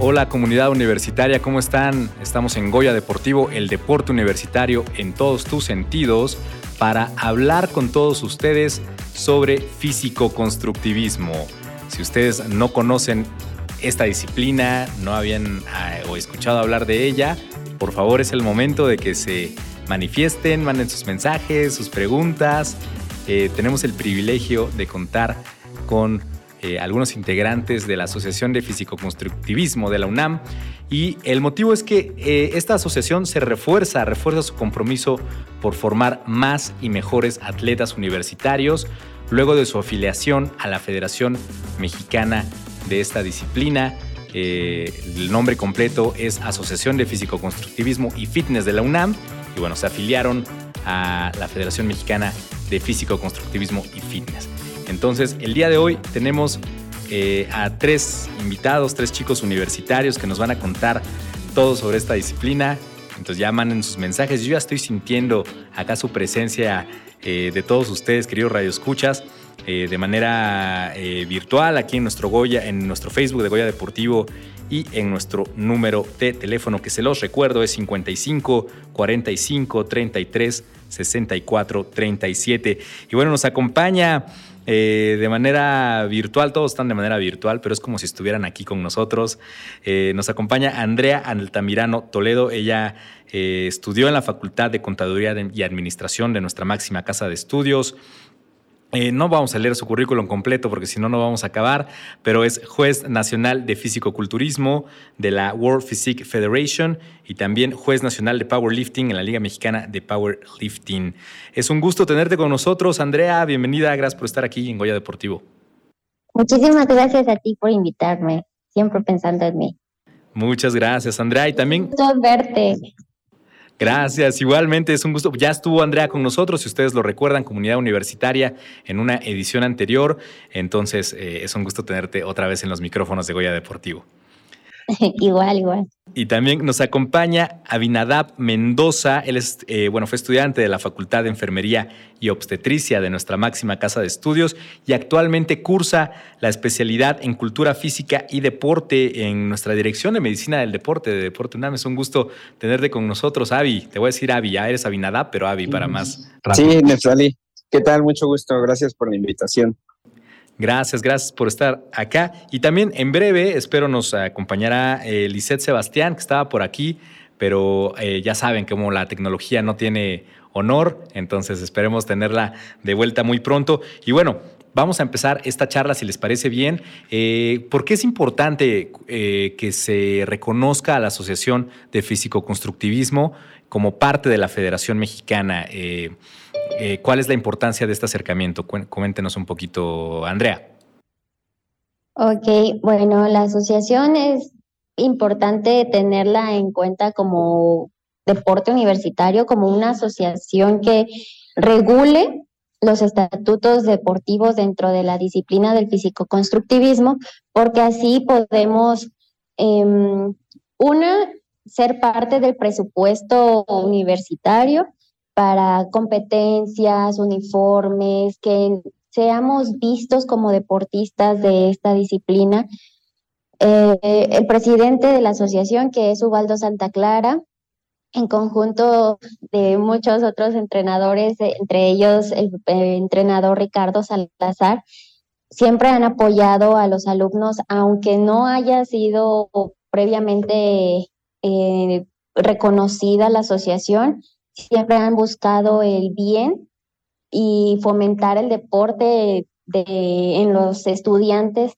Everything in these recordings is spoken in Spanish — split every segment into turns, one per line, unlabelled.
Hola comunidad universitaria, ¿cómo están? Estamos en Goya Deportivo, el deporte universitario en todos tus sentidos, para hablar con todos ustedes sobre físico-constructivismo. Si ustedes no conocen esta disciplina, no habían ah, o escuchado hablar de ella, por favor es el momento de que se manifiesten, manden sus mensajes, sus preguntas. Eh, tenemos el privilegio de contar con eh, algunos integrantes de la Asociación de Físico-Constructivismo de la UNAM y el motivo es que eh, esta asociación se refuerza, refuerza su compromiso por formar más y mejores atletas universitarios luego de su afiliación a la Federación Mexicana de esta disciplina. Eh, el nombre completo es Asociación de Físico-Constructivismo y Fitness de la UNAM y bueno, se afiliaron a la Federación Mexicana de Físico-Constructivismo y Fitness. Entonces, el día de hoy tenemos eh, a tres invitados, tres chicos universitarios que nos van a contar todo sobre esta disciplina. Entonces ya manden sus mensajes. Yo ya estoy sintiendo acá su presencia eh, de todos ustedes, queridos radioescuchas, eh, de manera virtual aquí en nuestro Goya, en nuestro Facebook de Goya Deportivo y en nuestro número de teléfono que se los recuerdo es 55 45 33 64 37. Y bueno, nos acompaña eh, de manera virtual, todos están de manera virtual, pero es como si estuvieran aquí con nosotros. Eh, nos acompaña Andrea Altamirano Toledo, ella eh, estudió en la Facultad de Contaduría y Administración de nuestra máxima casa de estudios. Eh, no vamos a leer su currículum completo porque si no, no vamos a acabar, pero es juez nacional de físico-culturismo de la World Physique Federation y también juez nacional de powerlifting en la Liga Mexicana de Powerlifting. Es un gusto tenerte con nosotros, Andrea. Bienvenida, gracias por estar aquí en Goya Deportivo.
Muchísimas gracias a ti por invitarme, siempre pensando en mí.
Muchas gracias, Andrea. Y también.
Gusto verte.
Gracias, igualmente es un gusto. Ya estuvo Andrea con nosotros, si ustedes lo recuerdan, comunidad universitaria, en una edición anterior. Entonces, eh, es un gusto tenerte otra vez en los micrófonos de Goya Deportivo.
igual, igual.
Y también nos acompaña Abinadab Mendoza. Él es, eh, bueno, fue estudiante de la Facultad de Enfermería y Obstetricia de nuestra máxima casa de estudios y actualmente cursa la especialidad en Cultura Física y Deporte en nuestra Dirección de Medicina del Deporte de Deporte UNAM. Es un gusto tenerte con nosotros, Avi. Te voy a decir Avi, ya eres Abinadab, pero Avi para más.
Rápido. Sí, Nefrali. ¿Qué tal? Mucho gusto. Gracias por la invitación.
Gracias, gracias por estar acá. Y también en breve, espero nos acompañará eh, Lisette Sebastián, que estaba por aquí, pero eh, ya saben como la tecnología no tiene honor, entonces esperemos tenerla de vuelta muy pronto. Y bueno, vamos a empezar esta charla, si les parece bien. Eh, ¿Por qué es importante eh, que se reconozca a la Asociación de Físico-Constructivismo como parte de la Federación Mexicana? Eh, eh, ¿Cuál es la importancia de este acercamiento? Coméntenos un poquito, Andrea.
Ok, bueno, la asociación es importante tenerla en cuenta como deporte universitario, como una asociación que regule los estatutos deportivos dentro de la disciplina del físico-constructivismo, porque así podemos, eh, una, ser parte del presupuesto universitario para competencias, uniformes, que seamos vistos como deportistas de esta disciplina. Eh, el presidente de la asociación, que es Ubaldo Santa Clara, en conjunto de muchos otros entrenadores, entre ellos el, entrenador Ricardo Salazar, siempre han apoyado a los alumnos, aunque no haya sido previamente eh, reconocida la asociación, siempre han buscado el bien y fomentar el deporte de, en los estudiantes.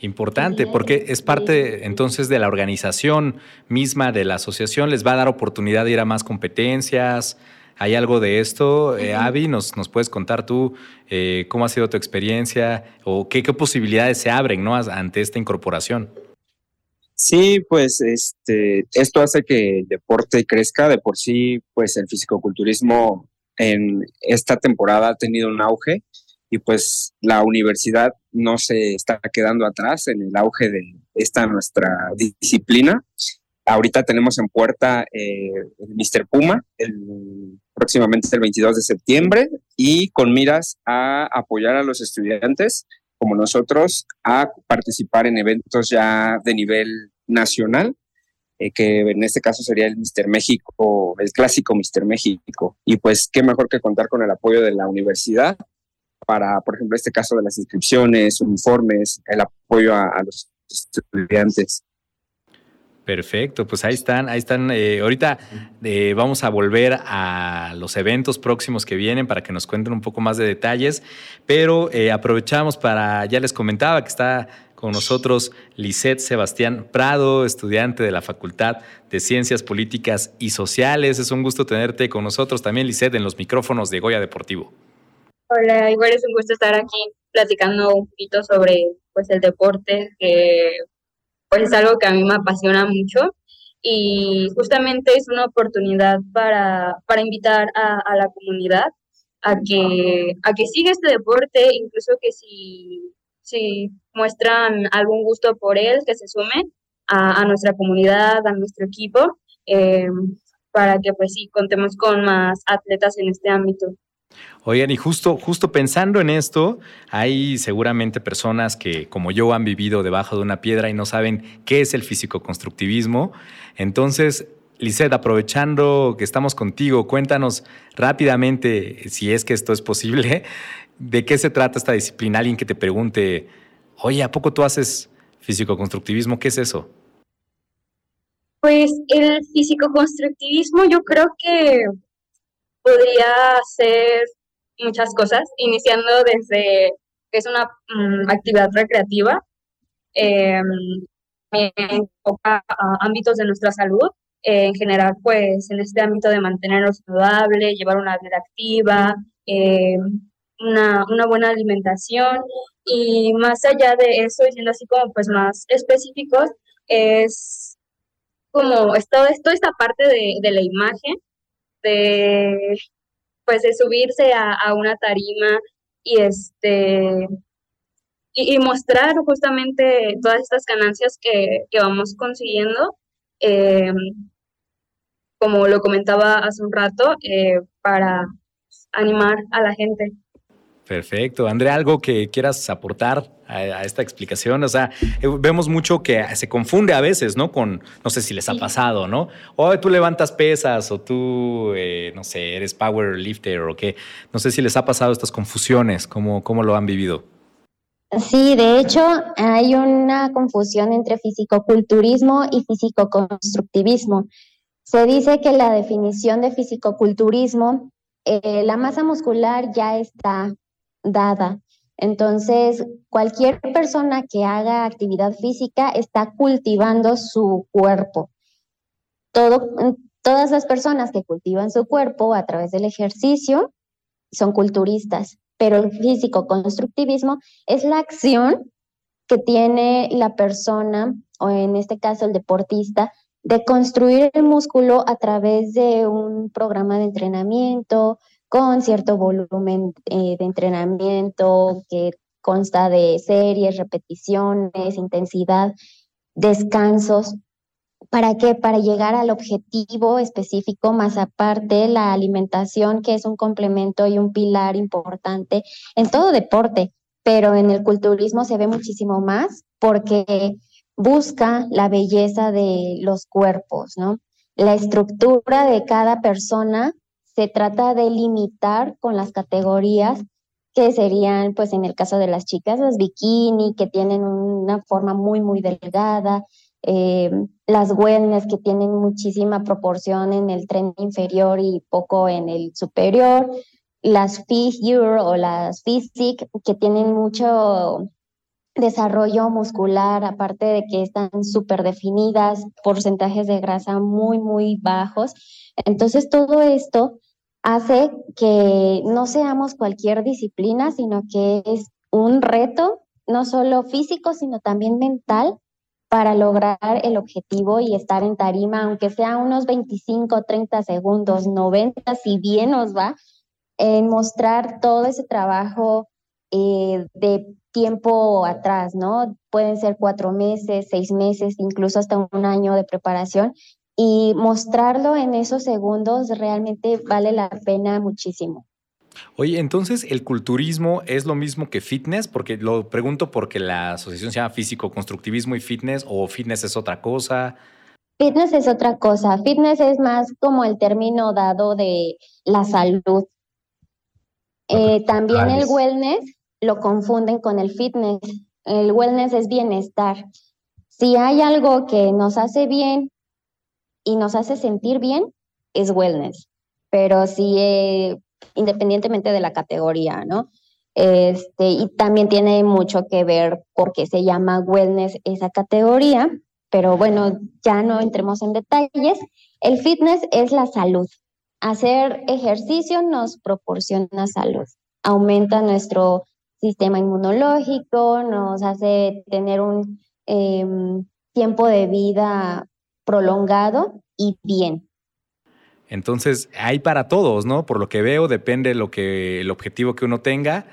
Importante, porque es parte entonces de la organización misma de la asociación, les va a dar oportunidad de ir a más competencias. ¿Hay algo de esto? Eh, Avi, ¿nos, ¿nos puedes contar tú eh, cómo ha sido tu experiencia o qué, qué posibilidades se abren ¿no? ante esta incorporación?
Sí, pues este, esto hace que el deporte crezca. De por sí, pues el fisicoculturismo en esta temporada ha tenido un auge y pues la universidad no se está quedando atrás en el auge de esta nuestra disciplina. Ahorita tenemos en puerta eh, el Mr. Puma, el, próximamente el 22 de septiembre, y con miras a apoyar a los estudiantes como nosotros a participar en eventos ya de nivel nacional, eh, que en este caso sería el Mister México, el clásico Mister México. Y pues qué mejor que contar con el apoyo de la universidad para, por ejemplo, este caso de las inscripciones, uniformes, el apoyo a los estudiantes.
Perfecto, pues ahí están, ahí están. Eh, ahorita eh, vamos a volver a los eventos próximos que vienen para que nos cuenten un poco más de detalles, pero eh, aprovechamos para, ya les comentaba que está con nosotros Lisette Sebastián Prado, estudiante de la Facultad de Ciencias Políticas y Sociales. Es un gusto tenerte con nosotros también, Lisette, en los micrófonos de Goya Deportivo.
Hola, igual es un gusto estar aquí platicando un poquito sobre pues el deporte que pues es algo que a mí me apasiona mucho y justamente es una oportunidad para, para invitar a, la comunidad a que, a que siga este deporte, incluso que si, si muestran algún gusto por él, que se sumen a, nuestra comunidad, a nuestro equipo, eh, para que pues sí, contemos con más atletas en este ámbito.
Oigan, y justo, justo pensando en esto, hay seguramente personas que, como yo, han vivido debajo de una piedra y no saben qué es el físico-constructivismo. Entonces, Lisette, aprovechando que estamos contigo, cuéntanos rápidamente, si es que esto es posible, de qué se trata esta disciplina. Alguien que te pregunte, oye, ¿a poco tú haces físico-constructivismo? ¿Qué es eso?
Pues el físico-constructivismo yo creo que podría ser muchas cosas, iniciando desde que es una mm, actividad recreativa, eh, en ámbitos de nuestra salud, eh, en general, pues en este ámbito de mantenernos saludable, llevar una vida activa, em, una, una, buena alimentación. Y más allá de eso, siendo así como pues más específicos, es como esto, toda esta parte de, de la imagen de pues de subirse a, una tarima y este y, mostrar justamente todas estas ganancias que, vamos consiguiendo eh, como lo comentaba hace un rato eh, para animar a la gente
Perfecto. Andrea, ¿algo que quieras aportar a, esta explicación? O sea, eh, vemos mucho que se confunde a veces, ¿no? Con, no sé si les ha pasado, ¿no? O tú levantas pesas o tú, eh, no sé, eres power lifter o qué. No sé si les ha pasado estas confusiones, ¿cómo, cómo lo han vivido?
Sí, de hecho, hay una confusión entre fisicoculturismo y fisicoconstructivismo. Se dice que la definición de fisicoculturismo, eh, la masa muscular ya está dada. Entonces, cualquier persona que haga actividad física está cultivando su cuerpo. Todo, todas las personas que cultivan su cuerpo a través del ejercicio son culturistas, pero el físico-constructivismo es la acción que tiene la persona, o en este caso el deportista, de construir el músculo a través de un programa de entrenamiento, con cierto volumen eh, de entrenamiento que consta de series, repeticiones, intensidad, descansos. ¿Para qué? Para llegar al objetivo específico, más aparte la alimentación, que es un complemento y un pilar importante en todo deporte, pero en el culturismo se ve muchísimo más porque busca la belleza de los cuerpos, ¿no? La estructura de cada persona se trata de limitar con las categorías que serían, pues en el caso de las chicas, las bikini, que tienen una forma muy, muy delgada, eh, las wellness, que tienen muchísima proporción en el tren inferior y poco en el superior, las figure o las physique, que tienen mucho desarrollo muscular, aparte de que están súper definidas, porcentajes de grasa muy, muy bajos. Entonces, todo esto hace que no seamos cualquier disciplina, sino que es un reto, no solo físico, sino también mental, para lograr el objetivo y estar en tarima, aunque sea unos 25, 30 segundos, 90, si bien nos va, en mostrar todo ese trabajo eh, de tiempo atrás, ¿no? Pueden ser cuatro meses, seis meses, incluso hasta un año de preparación y mostrarlo en esos segundos realmente vale la pena muchísimo.
Oye, entonces el culturismo es lo mismo que fitness, porque lo pregunto porque la asociación se llama físico constructivismo y fitness o fitness es otra cosa.
Fitness es otra cosa. Fitness es más como el término dado de la salud. Eh, también el wellness lo confunden con el fitness. El wellness es bienestar. Si hay algo que nos hace bien y nos hace sentir bien, es wellness. Pero si, eh, independientemente de la categoría, ¿no? Este, y también tiene mucho que ver porque se llama wellness esa categoría, pero bueno, ya no entremos en detalles. El fitness es la salud. Hacer ejercicio nos proporciona salud, aumenta nuestro sistema inmunológico, nos hace tener un em, tiempo de vida prolongado y bien.
Entonces, hay para todos, ¿no? Por lo que veo, depende lo que el objetivo que uno tenga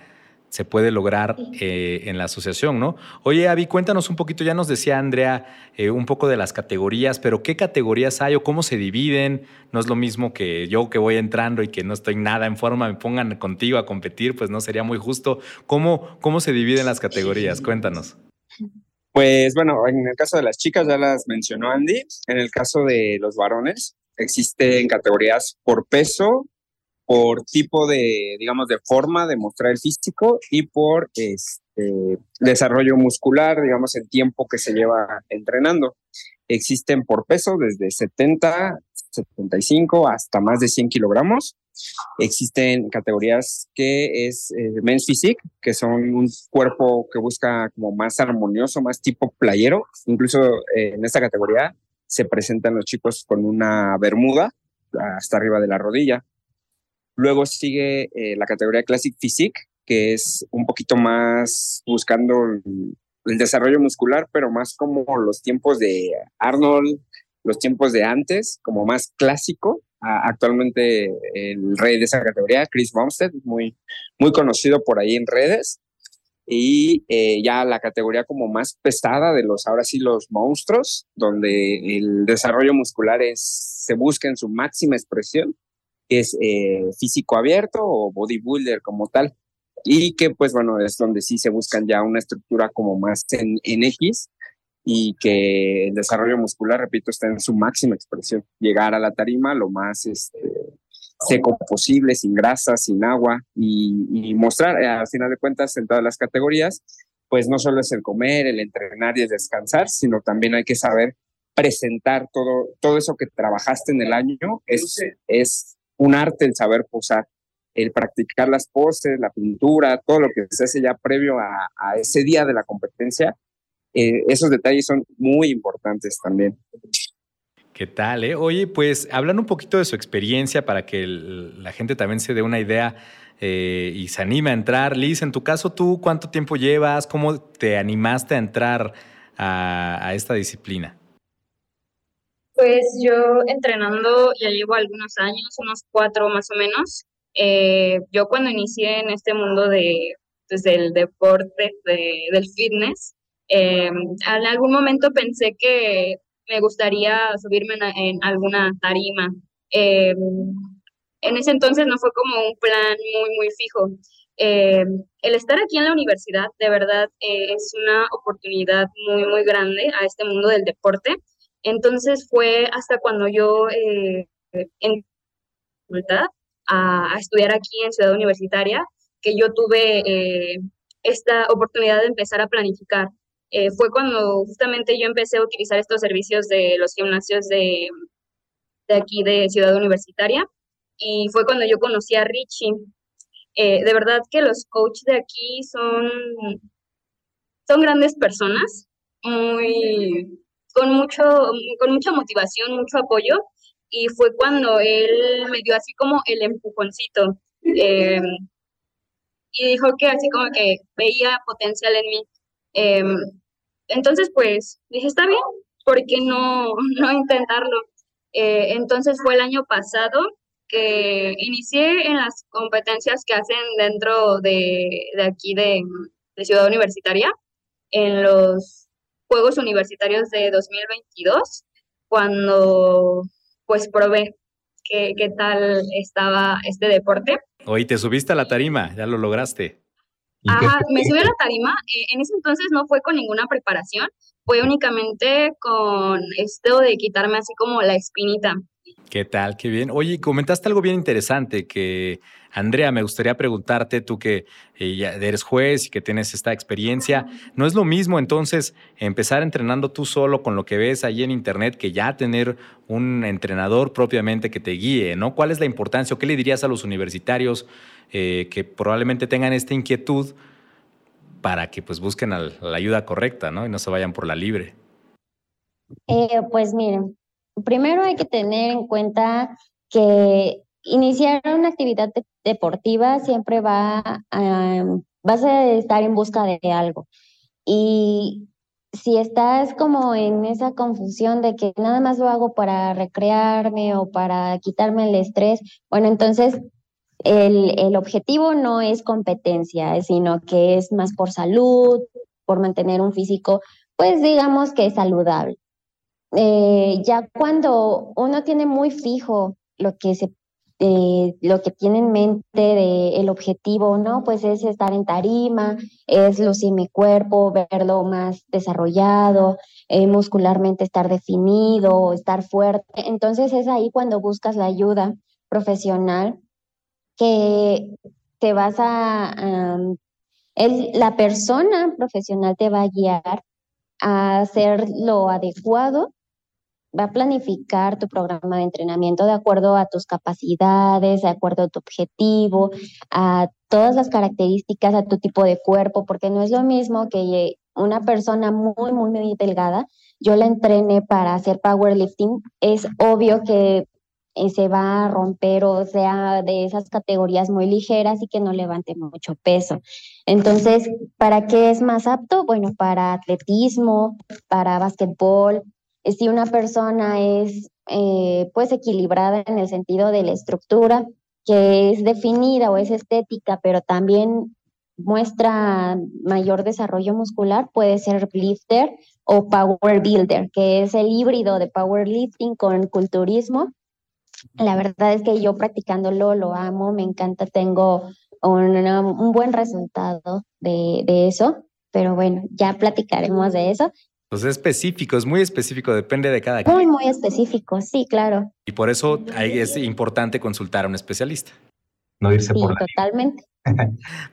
se puede lograr eh, en la asociación, ¿no? Oye, Avi, cuéntanos un poquito, ya nos decía Andrea eh, un poco de las categorías, pero ¿qué categorías hay o cómo se dividen? No es lo mismo que yo que voy entrando y que no estoy nada en forma, me pongan contigo a competir, pues no sería muy justo. ¿Cómo, cómo se dividen las categorías? Cuéntanos.
Pues bueno, en el caso de las chicas ya las mencionó Andy, en el caso de los varones existen categorías por peso, por tipo de, digamos, de forma de mostrar el físico y por este, desarrollo muscular, digamos, el tiempo que se lleva entrenando. Existen por peso desde 70, 75 hasta más de 100 kilogramos. Existen categorías que es eh, men's physique, que son un cuerpo que busca como más armonioso, más tipo playero. Incluso eh, en esta categoría se presentan los chicos con una bermuda hasta arriba de la rodilla. Luego sigue eh, la categoría Classic Physique, que es un poquito más buscando el desarrollo muscular, pero más como los tiempos de Arnold, los tiempos de antes, como más clásico. actualmente el rey de esa categoría, Chris Bumstead, muy, muy conocido por ahí en redes. Y eh, ya la categoría como más pesada de los, ahora sí, los monstruos, donde el desarrollo muscular es, se busca en su máxima expresión que es eh, físico abierto o bodybuilder como tal. Y que pues bueno, es donde sí se buscan ya una estructura como más en, en X y que el desarrollo muscular, repito, está en su máxima expresión. Llegar a la tarima lo más este, seco posible, sin grasa, sin agua y, mostrar, eh, al final de cuentas, en todas las categorías, pues no solo es el comer, el entrenar y el descansar, sino también hay que saber presentar todo, todo eso que trabajaste en el año. Es, es un arte el saber posar, el practicar las poses, la pintura, todo lo que se hace ya previo a, ese día de la competencia. Eh, esos detalles son muy importantes también.
¿Qué tal? Eh? Oye, pues hablando un poquito de su experiencia para que la gente también se dé una idea eh, y se anime a entrar. Liz, en tu caso, ¿tú cuánto tiempo llevas? ¿Cómo te animaste a entrar a esta disciplina?
Pues yo entrenando ya llevo algunos años, unos cuatro más o menos. Eh, yo cuando inicié en este mundo de, pues, del deporte, de, del fitness, eh, en algún momento pensé que me gustaría subirme en, alguna tarima. Eh, en ese entonces no fue como un plan muy, muy fijo. el estar aquí en la universidad de verdad es una oportunidad muy, muy grande a este mundo del deporte. Entonces fue hasta cuando yo eh, en a, a, estudiar aquí en Ciudad Universitaria que yo tuve eh, esta oportunidad de empezar a planificar. Eh, fue cuando justamente yo empecé a utilizar estos servicios de los gimnasios de, de aquí de Ciudad Universitaria y fue cuando yo conocí a Richie. de verdad que los coaches de aquí son, son grandes personas, muy, con, mucho, con mucha motivación, mucho apoyo, y fue cuando él me dio así como el empujoncito. Eh, y dijo que así como que veía potencial en mí. Eh, entonces, pues dije, está bien, ¿por qué no, no intentarlo? Eh, entonces fue el año pasado que inicié en las competencias que hacen dentro de, de aquí de, de Ciudad Universitaria, en los Juegos Universitarios de 2022, cuando pues probé qué, qué tal estaba este deporte.
Hoy te subiste a la tarima, ya lo lograste.
Ajá, me subí a la tarima. Eh, en ese entonces no fue con ninguna preparación, fue únicamente con esto de quitarme así como la espinita.
¿Qué tal? Qué bien. Oye, comentaste algo bien interesante que, Andrea, me gustaría preguntarte, tú que eh, eres juez y que tienes esta experiencia, ¿no es lo mismo entonces empezar entrenando tú solo con lo que ves ahí en internet que ya tener un entrenador propiamente que te guíe, ¿no? ¿Cuál es la importancia o qué le dirías a los universitarios eh, que probablemente tengan esta inquietud para que pues busquen la ayuda correcta, ¿no? Y no se vayan por la libre.
Eh, pues miren, primero hay que tener en cuenta que iniciar una actividad deportiva siempre va a, vas a estar en busca de algo. Y si estás como en esa confusión de que nada más lo hago para recrearme o para quitarme el estrés, bueno, entonces el, el objetivo no es competencia, sino que es más por salud, por mantener un físico, pues digamos que saludable. Eh, ya cuando uno tiene muy fijo lo que se eh, lo que tiene en mente de el objetivo, ¿no? Pues es estar en tarima, es lucir mi cuerpo, verlo más desarrollado, eh, muscularmente estar definido, estar fuerte. Entonces es ahí cuando buscas la ayuda profesional que te vas a, la persona profesional te va a guiar a hacer lo adecuado va a planificar tu programa de entrenamiento de acuerdo a tus capacidades, de acuerdo a tu objetivo, a todas las características, a tu tipo de cuerpo, porque no es lo mismo que una persona muy, muy, muy delgada, yo la entrené para hacer powerlifting, es obvio que eh, se va a romper o sea de esas categorías muy ligeras y que no levante mucho peso. Entonces, ¿para qué es más apto? Bueno, para atletismo, para básquetbol, si una persona es eh, pues equilibrada en el sentido de la estructura, que es definida o es estética, pero también muestra mayor desarrollo muscular, puede ser lifter o power builder, que es el híbrido de powerlifting con culturismo. La verdad es que yo practicándolo lo amo, me encanta, tengo un, buen resultado de, de eso, pero bueno, ya platicaremos de eso.
Pues es específico, es muy específico, depende de cada quien.
Muy, muy específico, sí, claro.
Y por eso es importante consultar a un especialista.
No irse
sí,
por la
totalmente.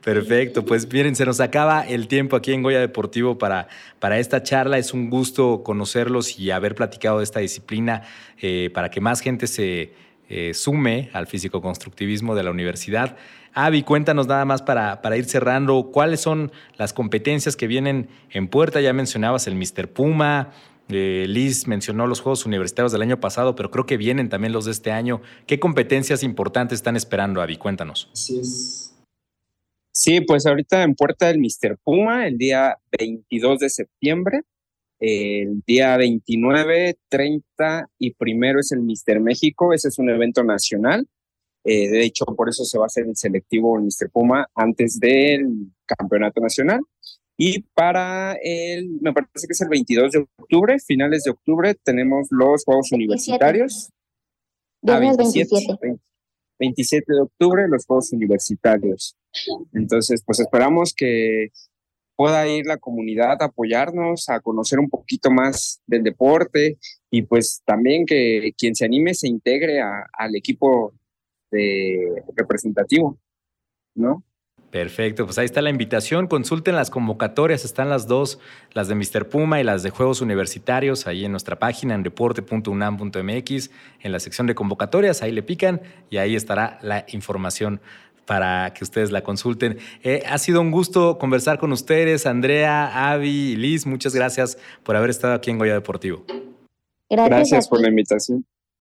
Perfecto, pues miren, se nos acaba el tiempo aquí en Goya Deportivo para, para esta charla. Es un gusto conocerlos y haber platicado de esta disciplina eh, para que más gente se eh, sume al físico-constructivismo de la universidad. Avi, cuéntanos nada más para, para ir cerrando, ¿cuáles son las competencias que vienen en puerta? Ya mencionabas el Mr. Puma, eh, Liz mencionó los Juegos Universitarios del año pasado, pero creo que vienen también los de este año. ¿Qué competencias importantes están esperando, Avi? Cuéntanos.
Sí, pues ahorita en puerta el Mr. Puma, el día 22 de septiembre. El día 29, 30 y primero es el Mister México, ese es un evento nacional. Eh, de hecho, por eso se va a hacer el selectivo en Mister Puma antes del campeonato nacional. Y para el, me parece que es el 22 de octubre, finales de octubre, tenemos los Juegos Universitarios.
27,
27 ah, de octubre, los Juegos Universitarios. Entonces, pues esperamos que pueda ir la comunidad a apoyarnos, a conocer un poquito más del deporte y pues también que quien se anime se integre al equipo de representativo, ¿no?
Perfecto, pues ahí está la invitación. Consulten las convocatorias, están las dos, las de Mr. Puma y las de Juegos Universitarios, ahí en nuestra página en deporte.unam.mx, en la sección de convocatorias, ahí le pican y ahí estará la información para que ustedes la consulten. Eh, ha sido un gusto conversar con ustedes, Andrea, Avi y Liz. Muchas gracias por haber estado aquí en Goya Deportivo.
Gracias, gracias por la invitación.